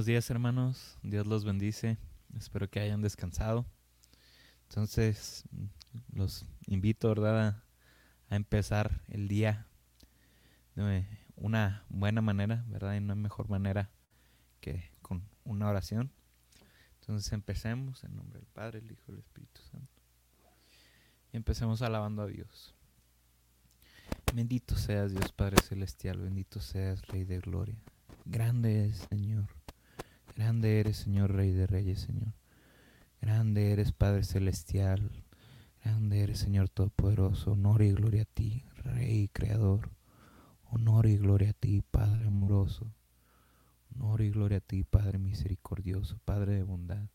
Buenos días hermanos, Dios los bendice, espero que hayan descansado. Entonces los invito ¿verdad? A, empezar el día de una buena manera, ¿verdad? Y no mejor manera que con una oración. Entonces empecemos en nombre del Padre, el Hijo y el Espíritu Santo. Y empecemos alabando a Dios. Bendito seas Dios Padre Celestial, bendito seas Rey de Gloria. Grande es Señor Grande eres, Señor, Rey de Reyes, Señor. Grande eres, Padre Celestial. Grande eres, Señor Todopoderoso. Honor y gloria a ti, Rey Creador. Honor y gloria a ti, Padre amoroso. Honor y gloria a ti, Padre misericordioso, Padre de bondad.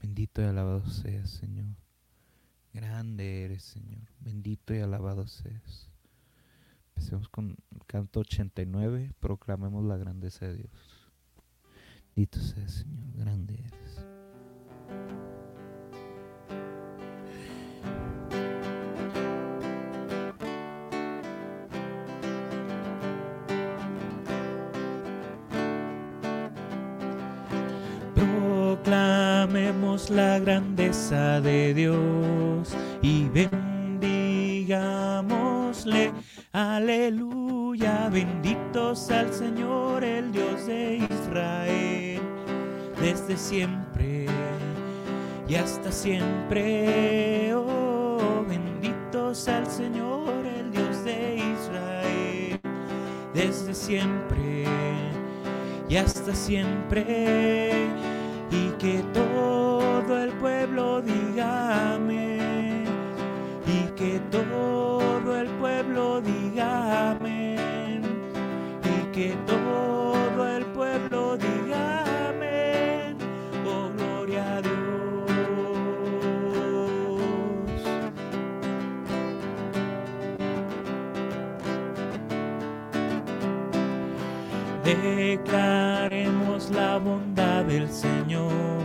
Bendito y alabado seas, Señor. Grande eres, Señor. Bendito y alabado seas. Empecemos con el canto 89. Proclamemos la grandeza de Dios. Bendito seas, Señor, grande eres. Proclamemos la grandeza de Dios y bendigámosle. Aleluya, benditos al Señor, el Dios de Israel desde siempre y hasta siempre. Oh, bendito sea el Señor, el Dios de Israel, desde siempre y hasta siempre. Y que todo el pueblo diga amén. Y que todo el pueblo diga amén. Y que todo Declaremos la bondad del Señor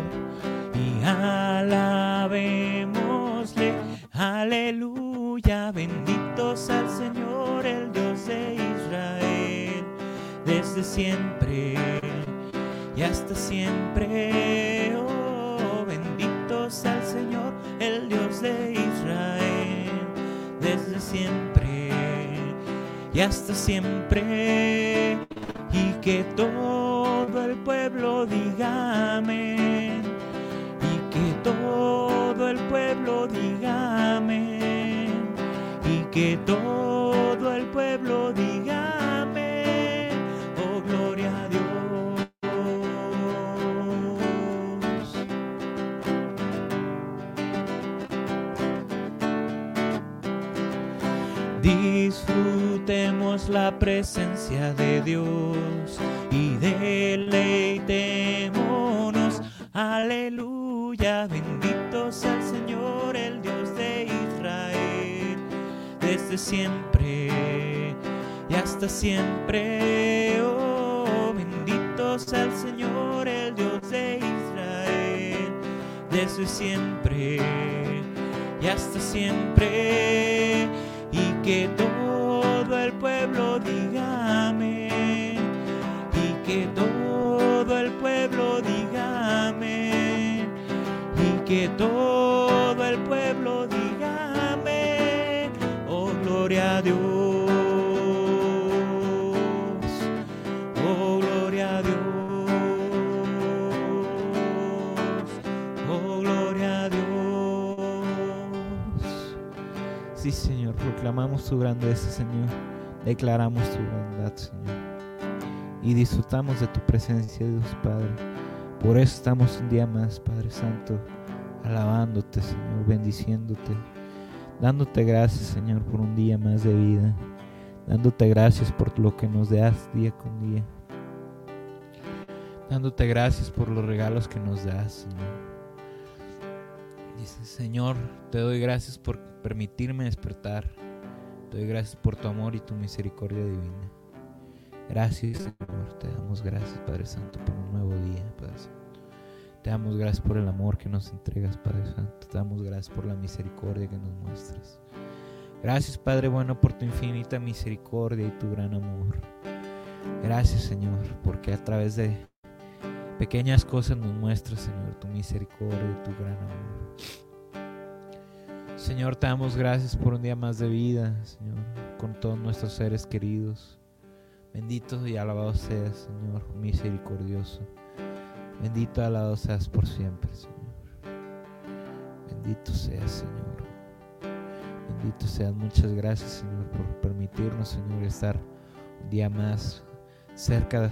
y alabémosle. Aleluya, benditos al Señor, el Dios de Israel, desde siempre y hasta siempre. Oh, benditos al Señor, el Dios de Israel, desde siempre y hasta siempre que todo el pueblo diga amén y que todo el pueblo diga amén y que todo el pueblo diga la presencia de Dios y deleitémonos. Aleluya, bendito sea el Señor, el Dios de Israel, desde siempre y hasta siempre. Oh, bendito sea el Señor, el Dios de Israel, desde siempre y hasta siempre. Y que todo el pueblo diga amén. Y que todo el pueblo diga. Y que todo el pueblo diga amén. Oh, gloria a Dios. Sí, Señor, proclamamos tu grandeza, Señor. Declaramos tu bondad, Señor. Y disfrutamos de tu presencia, Dios Padre. Por eso estamos un día más, Padre Santo, alabándote, Señor, bendiciéndote, dándote gracias, Señor, por un día más de vida, dándote gracias por lo que nos das día con día, dándote gracias por los regalos que nos das, Señor. Dice, Señor, te doy gracias por permitirme despertar. Doy gracias por tu amor y tu misericordia divina. Gracias, Señor. Te damos gracias, Padre Santo, por un nuevo día, Padre Santo. Te damos gracias por el amor que nos entregas, Padre Santo. Te damos gracias por la misericordia que nos muestras. Gracias, Padre bueno, por tu infinita misericordia y tu gran amor. Gracias, Señor, porque a través de Pequeñas cosas nos muestra, Señor, tu misericordia y tu gran amor. Señor, te damos gracias por un día más de vida, Señor, con todos nuestros seres queridos. Bendito y alabado seas, Señor, misericordioso. Bendito y alabado seas por siempre, Señor. Bendito seas, Señor. Bendito seas. Muchas gracias, Señor, por permitirnos, Señor, estar un día más cerca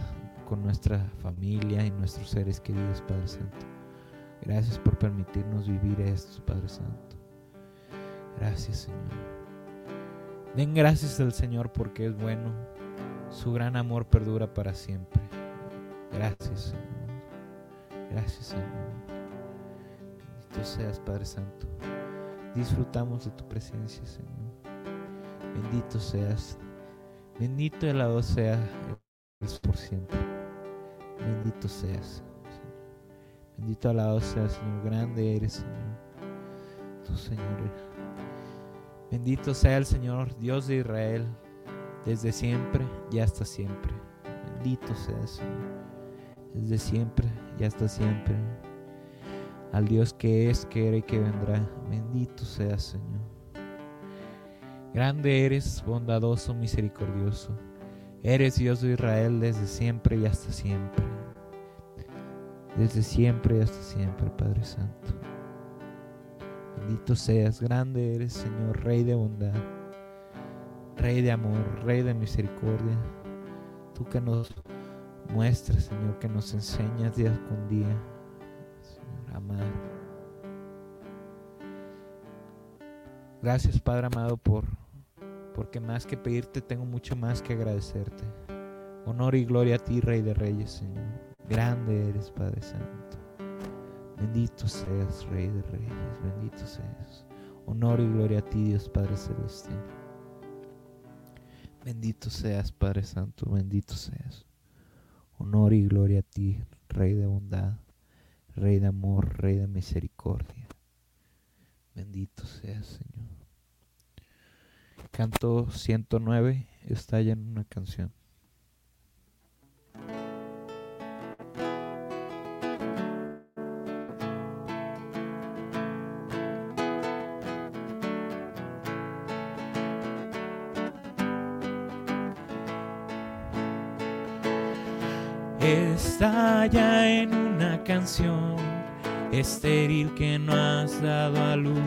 con nuestra familia y nuestros seres queridos, Padre Santo. Gracias por permitirnos vivir esto, Padre Santo. Gracias, Señor. Den gracias al Señor porque es bueno. Su gran amor perdura para siempre. Gracias, Señor. Gracias, Señor. Bendito seas, Padre Santo. Disfrutamos de tu presencia, Señor. Bendito seas. Bendito y alabado sea por siempre. Bendito seas. Bendito alabado seas, Señor. Grande eres, Señor. Tu Señor. Bendito sea el Señor, Dios de Israel, desde siempre y hasta siempre. Bendito sea, Señor. Desde siempre y hasta siempre. Al Dios que es, que era y que vendrá. Bendito sea, Señor. Grande eres, bondadoso, misericordioso. Eres Dios de Israel desde siempre y hasta siempre. Desde siempre y hasta siempre, Padre Santo. Bendito seas, grande eres, Señor, Rey de bondad, Rey de amor, Rey de misericordia. Tú que nos muestras, Señor, que nos enseñas día con día, Señor amado. Gracias, Padre amado, por porque más que pedirte tengo mucho más que agradecerte. Honor y gloria a ti, Rey de Reyes, Señor. Grande eres, Padre Santo. Bendito seas, Rey de Reyes, bendito seas. Honor y gloria a ti, Dios Padre Celestial. Bendito seas, Padre Santo, bendito seas. Honor y gloria a ti, Rey de bondad, Rey de amor, Rey de misericordia. Bendito seas, Señor. Canto 109 está ya en una canción. Está ya en una canción estéril que no has dado a luz.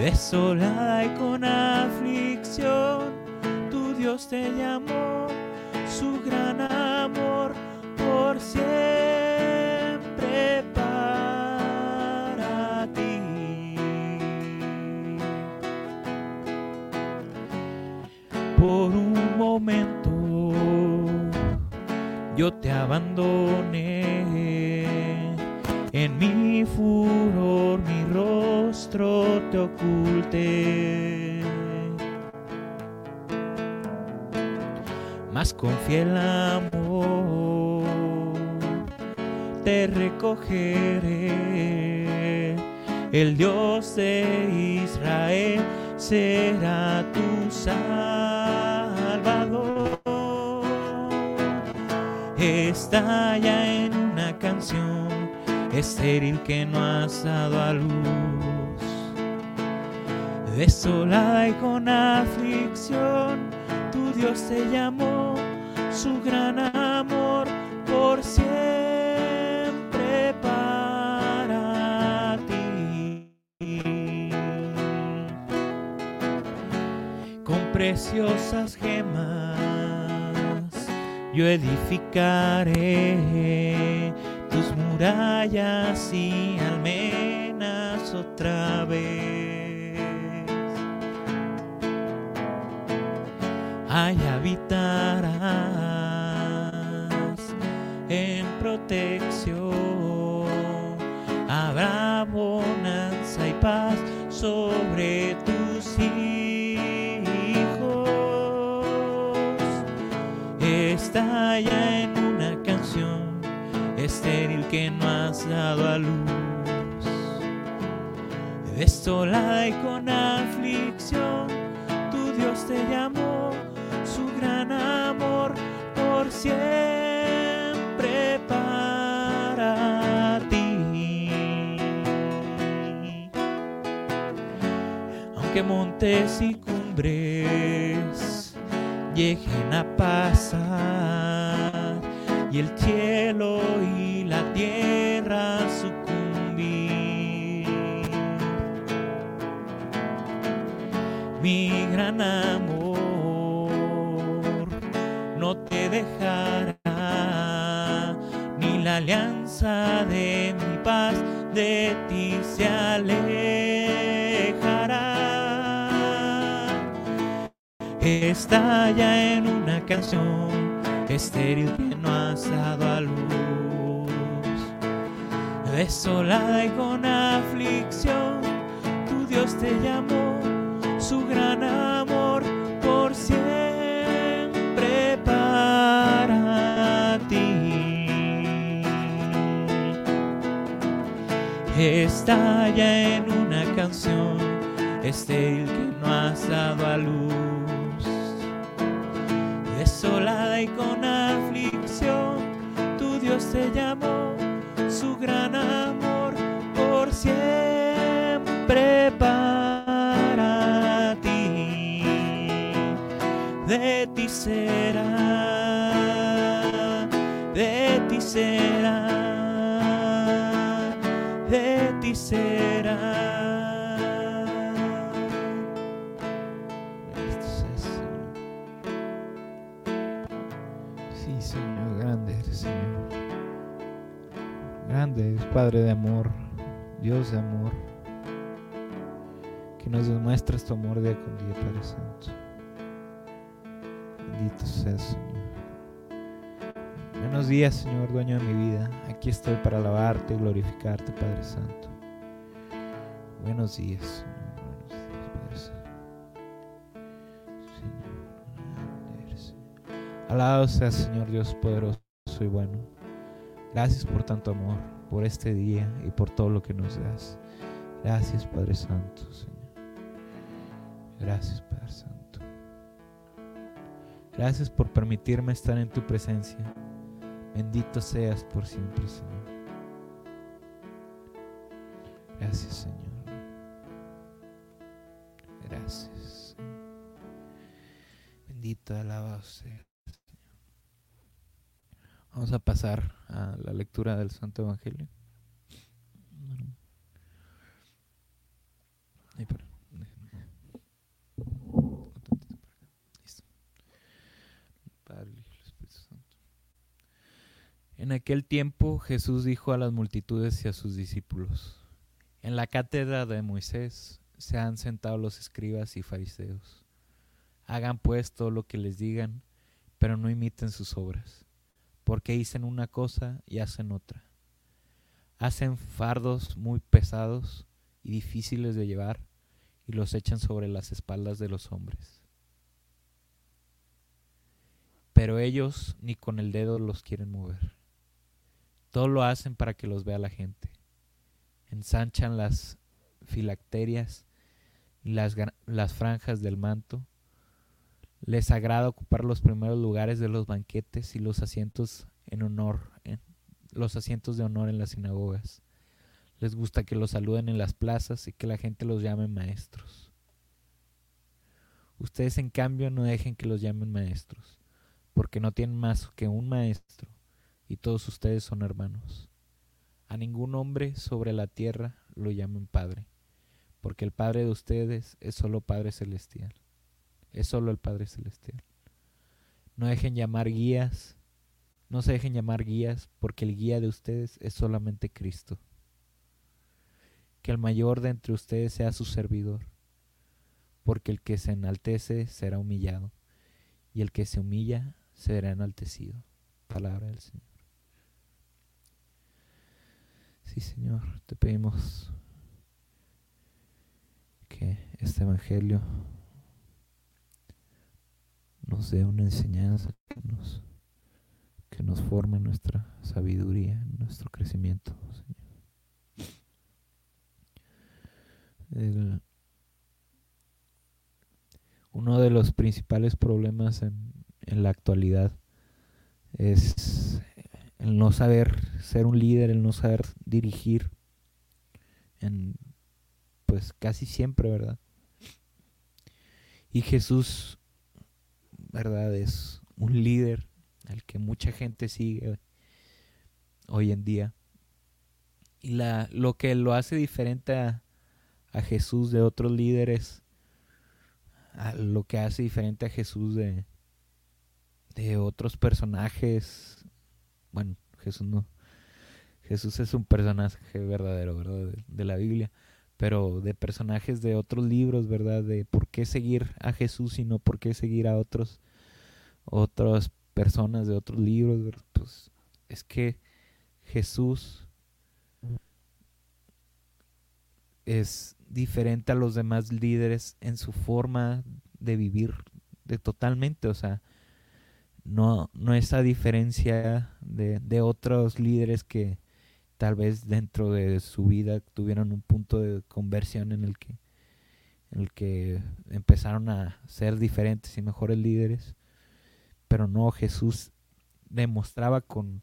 Desolada y con aflicción, tu Dios te llamó, su gran amor por siempre yo te abandoné en mi furor mi rostro te oculté. Mas con fiel amor te recogeré. El Dios de Israel será tu Salvador. Está ya en una canción estéril que no has dado a luz, desolada y con aflicción, tu Dios te llamó, su gran amor por siempre para ti. Con preciosas gemas yo edificaré tus murallas y almenas otra vez. Ahí habitarás en protección, en una canción estéril que no has dado a luz. Desolada y con aflicción, tu Dios te llamó, su gran amor por siempre para ti. Aunque montes y cumbres lleguen a pasar y el cielo y la tierra sucumbir. Mi gran amor no te dejará, ni la alianza de mi paz de ti se alejará. Estalla en una canción estéril que no has dado a luz, desolada y con aflicción, tu Dios te llamó, su gran amor por siempre para ti. Estalla en una canción estéril que no has dado a luz desolada y con aflicción, tu Dios te llamó, su gran amor por siempre para ti. De ti será, de ti será, de ti será. Padre de amor, Dios de amor, que nos demuestras tu amor día con día, Padre Santo. Bendito seas, Señor. Buenos días, Señor, dueño de mi vida. Aquí estoy para alabarte y glorificarte, Padre Santo. Buenos días, Señor. Alabado seas, Señor Dios poderoso y bueno. Gracias por tanto amor, por este día y por todo lo que nos das. Gracias, Padre Santo, Señor. Gracias, Padre Santo. Gracias por permitirme estar en tu presencia. Bendito seas por siempre, Señor. Gracias, Señor. Gracias. Bendito, alabado sea. Vamos a pasar a la lectura del Santo Evangelio. En aquel tiempo Jesús dijo a las multitudes y a sus discípulos, en la cátedra de Moisés se han sentado los escribas y fariseos. Hagan pues todo lo que les digan, pero no imiten sus obras porque dicen una cosa y hacen otra. Hacen fardos muy pesados y difíciles de llevar y los echan sobre las espaldas de los hombres. Pero ellos ni con el dedo los quieren mover. Todo lo hacen para que los vea la gente. Ensanchan las filacterias y las, las franjas del manto les agrada ocupar los primeros lugares de los banquetes y los asientos en honor, en, los asientos de honor en las sinagogas. Les gusta que los saluden en las plazas y que la gente los llame maestros. Ustedes en cambio no dejen que los llamen maestros, porque no tienen más que un maestro y todos ustedes son hermanos. A ningún hombre sobre la tierra lo llamen Padre, porque el Padre de ustedes es solo Padre Celestial es solo el Padre Celestial. No dejen llamar guías, no se dejen llamar guías porque el guía de ustedes es solamente Cristo. Que el mayor de entre ustedes sea su servidor, porque el que se enaltece será humillado, y el que se humilla será enaltecido. Palabra del Señor. Sí, Señor, te pedimos que este Evangelio nos dé una enseñanza que nos, que nos forme nuestra sabiduría, nuestro crecimiento, uno de los principales problemas en, en la actualidad es el no saber ser un líder, el no saber dirigir, pues casi siempre, ¿verdad? Y Jesús, ¿verdad? Es un líder al que mucha gente sigue hoy en día. Y la, lo que lo hace diferente a, Jesús de otros líderes, a lo que hace diferente a Jesús de, de otros personajes. Bueno, Jesús no. Jesús es un personaje verdadero, ¿verdad? De, la Biblia. Pero de personajes de otros libros, ¿verdad? De por qué seguir a Jesús y no por qué seguir a otros, otras personas de otros libros, Pues es que Jesús es diferente a los demás líderes en su forma de vivir de totalmente, o sea, no, no esa diferencia de, de otros líderes que tal vez dentro de su vida tuvieron un punto de conversión en el que en el que empezaron a ser diferentes y mejores líderes, pero no Jesús demostraba con,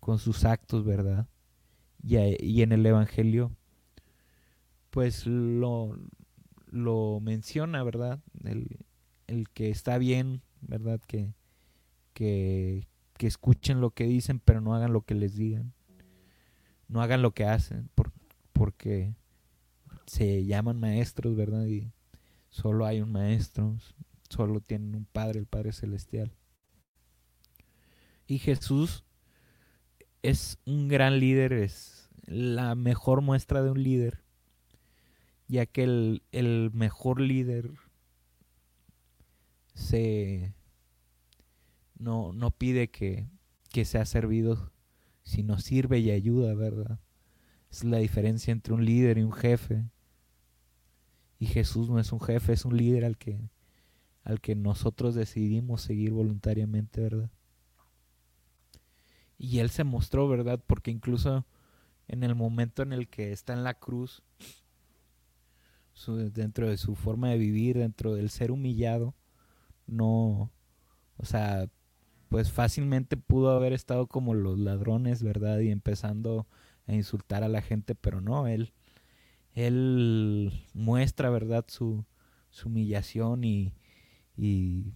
con sus actos, ¿verdad? Y, en el Evangelio, pues lo, lo menciona, ¿verdad? El, el que está bien, ¿verdad? Que, que, que escuchen lo que dicen, pero no hagan lo que les digan. No hagan lo que hacen, porque se llaman maestros, ¿verdad? Y solo hay un maestro, solo tienen un Padre, el Padre Celestial. Y Jesús es un gran líder, es la mejor muestra de un líder, ya que el, mejor líder se no, no pide que, que sea servido, sino sirve y ayuda, ¿verdad? Es la diferencia entre un líder y un jefe. Y Jesús no es un jefe, es un líder al que, al que nosotros decidimos seguir voluntariamente, ¿verdad? Y Él se mostró, ¿verdad? Porque incluso en el momento en el que está en la cruz, dentro de su forma de vivir, dentro del ser humillado, no, o sea, pues fácilmente pudo haber estado como los ladrones, ¿verdad? Y empezando a insultar a la gente, pero no, él, él muestra, ¿verdad? Su, su humillación y, y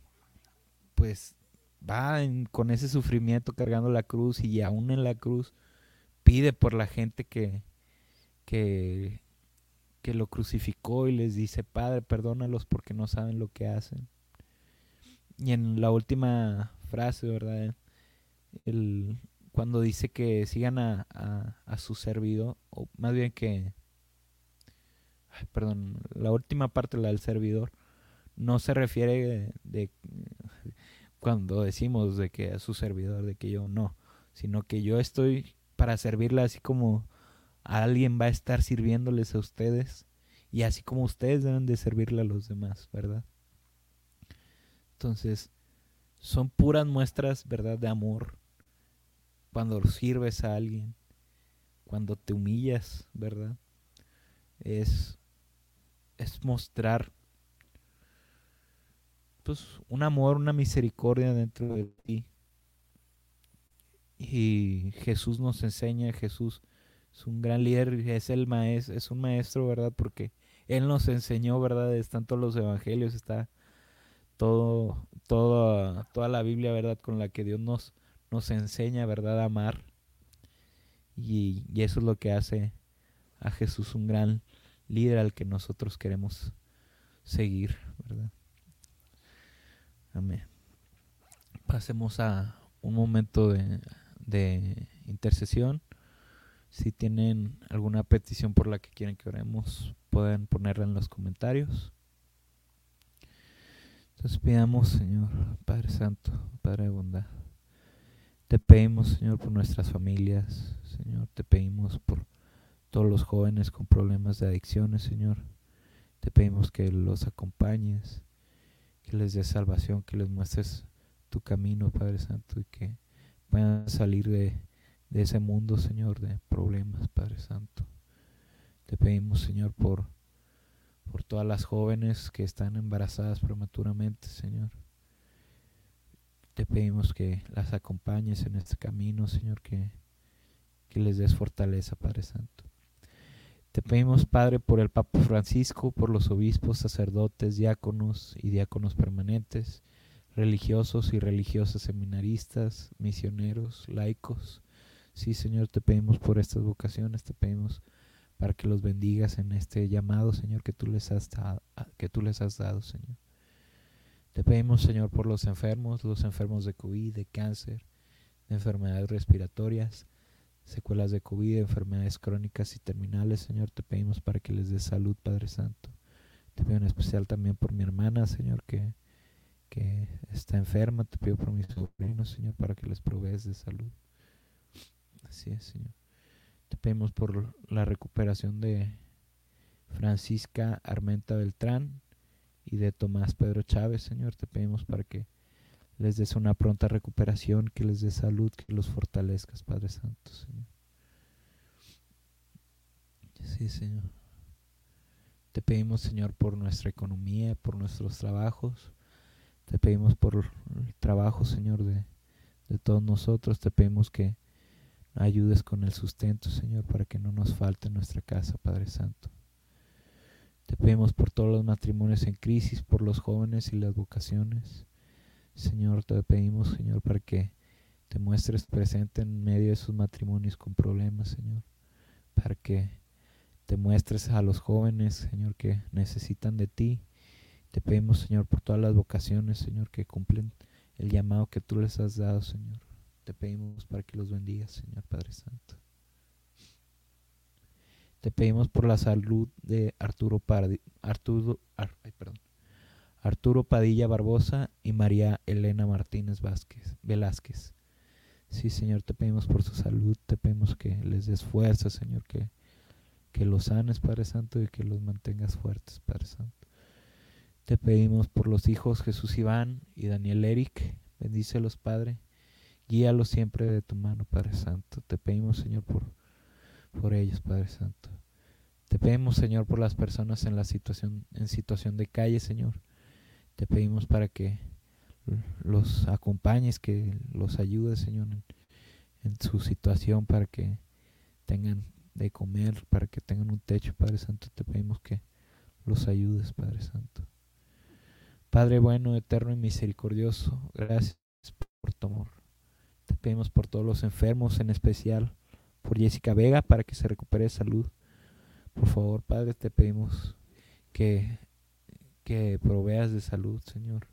pues va con ese sufrimiento cargando la cruz y aún en la cruz pide por la gente que, que, que lo crucificó y les dice, Padre, perdónalos porque no saben lo que hacen. Y en la última frase, ¿verdad? El, cuando dice que sigan a, a, su servidor, o más bien que, perdón, la última parte, la del servidor, no se refiere de, cuando decimos de que a su servidor, de que yo no, sino que yo estoy para servirle así como alguien va a estar sirviéndoles a ustedes y así como ustedes deben de servirle a los demás, ¿verdad? Entonces, son puras muestras, ¿verdad?, de amor. Cuando sirves a alguien, cuando te humillas, ¿verdad? Es, es mostrar pues un amor, una misericordia dentro de ti. Y Jesús nos enseña, Jesús es un gran líder, es el maestro, es un maestro, ¿verdad? Porque él nos enseñó, ¿verdad? Están todos los evangelios, está todo, todo, toda la Biblia, ¿verdad? Con la que Dios nos, nos enseña, ¿verdad? A amar. Y, y eso es lo que hace a Jesús un gran líder al que nosotros queremos seguir, ¿verdad? Amén. Pasemos a un momento de, de intercesión. Si tienen alguna petición por la que quieren que oremos, pueden ponerla en los comentarios. Entonces pidamos, Señor, Padre Santo, Padre de bondad. Te pedimos, Señor, por nuestras familias, Señor, te pedimos por todos los jóvenes con problemas de adicciones, Señor. Te pedimos que los acompañes, les des salvación, que les muestres tu camino, Padre Santo, y que puedan salir de, de ese mundo, Señor, de problemas, Padre Santo. Te pedimos, Señor, por por todas las jóvenes que están embarazadas prematuramente, Señor. Te pedimos que las acompañes en este camino, Señor, que, que les des fortaleza, Padre Santo. Te pedimos, Padre, por el Papa Francisco, por los obispos, sacerdotes, diáconos y diáconos permanentes, religiosos y religiosas seminaristas, misioneros, laicos. Sí, Señor, te pedimos por estas vocaciones, te pedimos para que los bendigas en este llamado, Señor, que tú les has dado, que tú les has dado, Señor. Te pedimos, Señor, por los enfermos, los enfermos de COVID, de cáncer, de enfermedades respiratorias, secuelas de COVID, enfermedades crónicas y terminales, Señor, te pedimos para que les des salud, Padre Santo. Te pido en especial también por mi hermana, Señor, que, que está enferma. Te pido por mis sobrinos, Señor, para que les provees de salud. Así es, Señor. Te pedimos por la recuperación de Francisca Armenta Beltrán y de Tomás Pedro Chávez, Señor. Te pedimos para que les des una pronta recuperación, que les des salud, que los fortalezcas, Padre Santo, Señor. Sí, Señor. Te pedimos, Señor, por nuestra economía, por nuestros trabajos. Te pedimos por el trabajo, Señor, de, de todos nosotros. Te pedimos que ayudes con el sustento, Señor, para que no nos falte nuestra casa, Padre Santo. Te pedimos por todos los matrimonios en crisis, por los jóvenes y las vocaciones. Señor, te pedimos, Señor, para que te muestres presente en medio de sus matrimonios con problemas, Señor. Para que te muestres a los jóvenes, Señor, que necesitan de ti. Te pedimos, Señor, por todas las vocaciones, Señor, que cumplen el llamado que tú les has dado, Señor. Te pedimos para que los bendigas, Señor Padre Santo. Te pedimos por la salud de Arturo, Arturo, perdón, Arturo Padilla Barbosa y María Elena Martínez Vázquez, Velázquez. Sí, Señor, te pedimos por su salud, te pedimos que les des fuerza, Señor, que, que los sanes, Padre Santo, y que los mantengas fuertes, Padre Santo. Te pedimos por los hijos Jesús Iván y Daniel Eric, bendícelos, Padre. Guíalos siempre de tu mano, Padre Santo. Te pedimos, Señor, por, por ellos, Padre Santo. Te pedimos, Señor, por las personas en la situación, en situación de calle, Señor. Te pedimos para que los acompañes, que los ayudes, Señor, en, su situación, para que tengan de comer, para que tengan un techo, Padre Santo. Te pedimos que los ayudes, Padre Santo. Padre bueno, eterno y misericordioso, gracias por tu amor. Te pedimos por todos los enfermos, en especial por Jessica Vega, para que se recupere de salud. Por favor, Padre, te pedimos que que proveas de salud, Señor.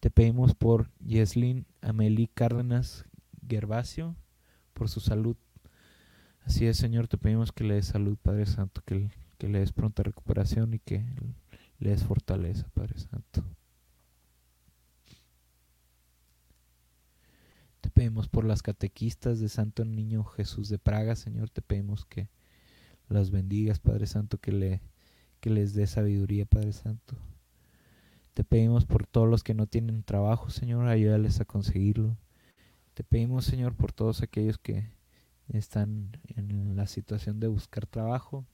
Te pedimos por Yeslin Amelie Cárdenas Gervasio, por su salud. Así es, Señor, te pedimos que le des salud, Padre Santo, que, que le des pronta recuperación y que le des fortaleza, Padre Santo. Te pedimos por las catequistas de Santo Niño Jesús de Praga, Señor, te pedimos que las bendigas, Padre Santo, que le que les dé sabiduría, Padre Santo. Te pedimos por todos los que no tienen trabajo, Señor, ayúdales a conseguirlo. Te pedimos, Señor, por todos aquellos que están en la situación de buscar trabajo.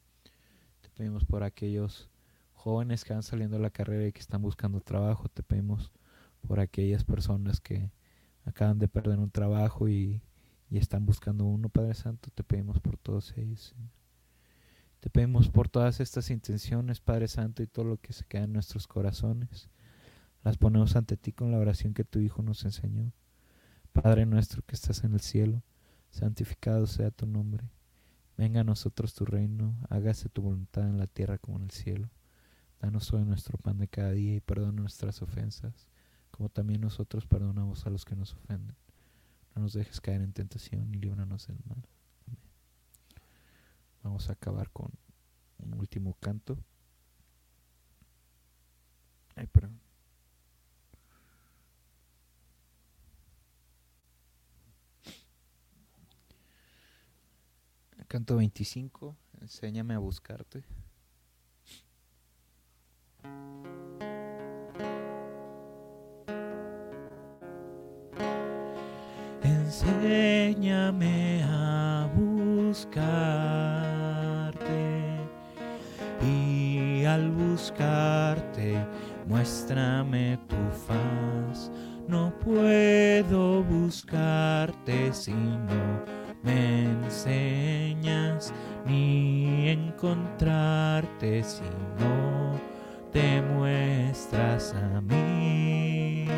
Te pedimos por aquellos jóvenes que van saliendo de la carrera y que están buscando trabajo. Te pedimos por aquellas personas que acaban de perder un trabajo y, y están buscando uno, Padre Santo. Te pedimos por todos ellos, Señor. Te pedimos por todas estas intenciones, Padre Santo, y todo lo que se queda en nuestros corazones. Las ponemos ante ti con la oración que tu Hijo nos enseñó. Padre nuestro que estás en el cielo, santificado sea tu nombre. Venga a nosotros tu reino, hágase tu voluntad en la tierra como en el cielo. Danos hoy nuestro pan de cada día y perdona nuestras ofensas, como también nosotros perdonamos a los que nos ofenden. No nos dejes caer en tentación y líbranos del mal. Vamos a acabar con un último canto. Ay, perdón. Canto 25, enséñame a buscarte. Enséñame a buscar buscarte, muéstrame tu faz. No puedo buscarte si no me enseñas ni encontrarte si no te muestras a mí.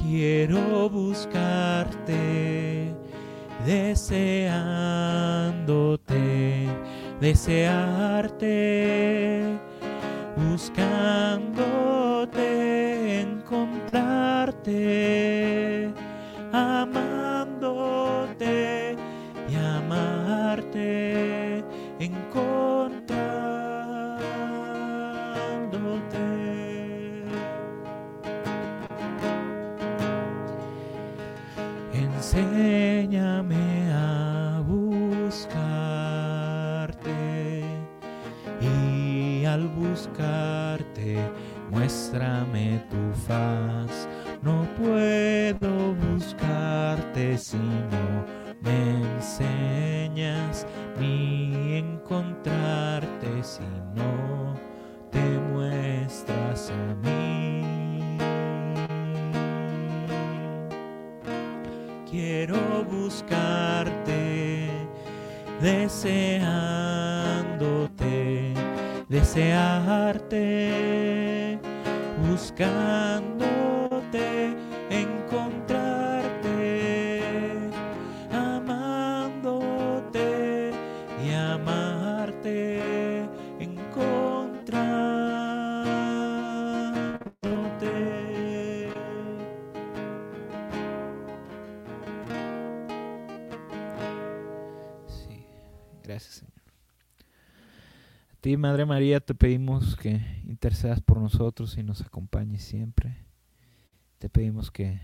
Quiero buscarte deseándote, desearte, buscándote, encontrarte, amándote y amarte. Muéstrame tu faz. No puedo buscarte si no me enseñas ni encontrarte si no te muestras a mí. Quiero buscarte, deseándote, desearte, buscándote, encontrarte, amándote y amarte, encontrándote. Sí, gracias Señor. Ti, Madre María, te pedimos que intercedas por nosotros y nos acompañes siempre. Te pedimos que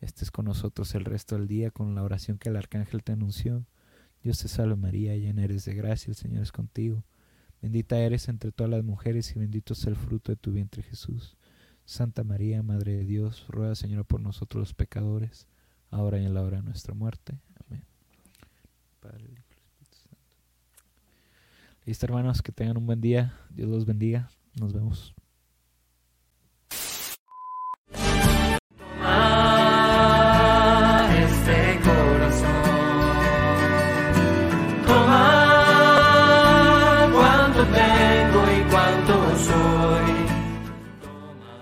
estés con nosotros el resto del día con la oración que el Arcángel te anunció. Dios te salve María, llena eres de gracia, el Señor es contigo. Bendita eres entre todas las mujeres y bendito es el fruto de tu vientre Jesús. Santa María, Madre de Dios, ruega Señor por nosotros los pecadores, ahora y en la hora de nuestra muerte. Amén. Padre, Hijo y Espíritu Santo. Listo, hermanos, que tengan un buen día. Dios los bendiga. Nos vemos.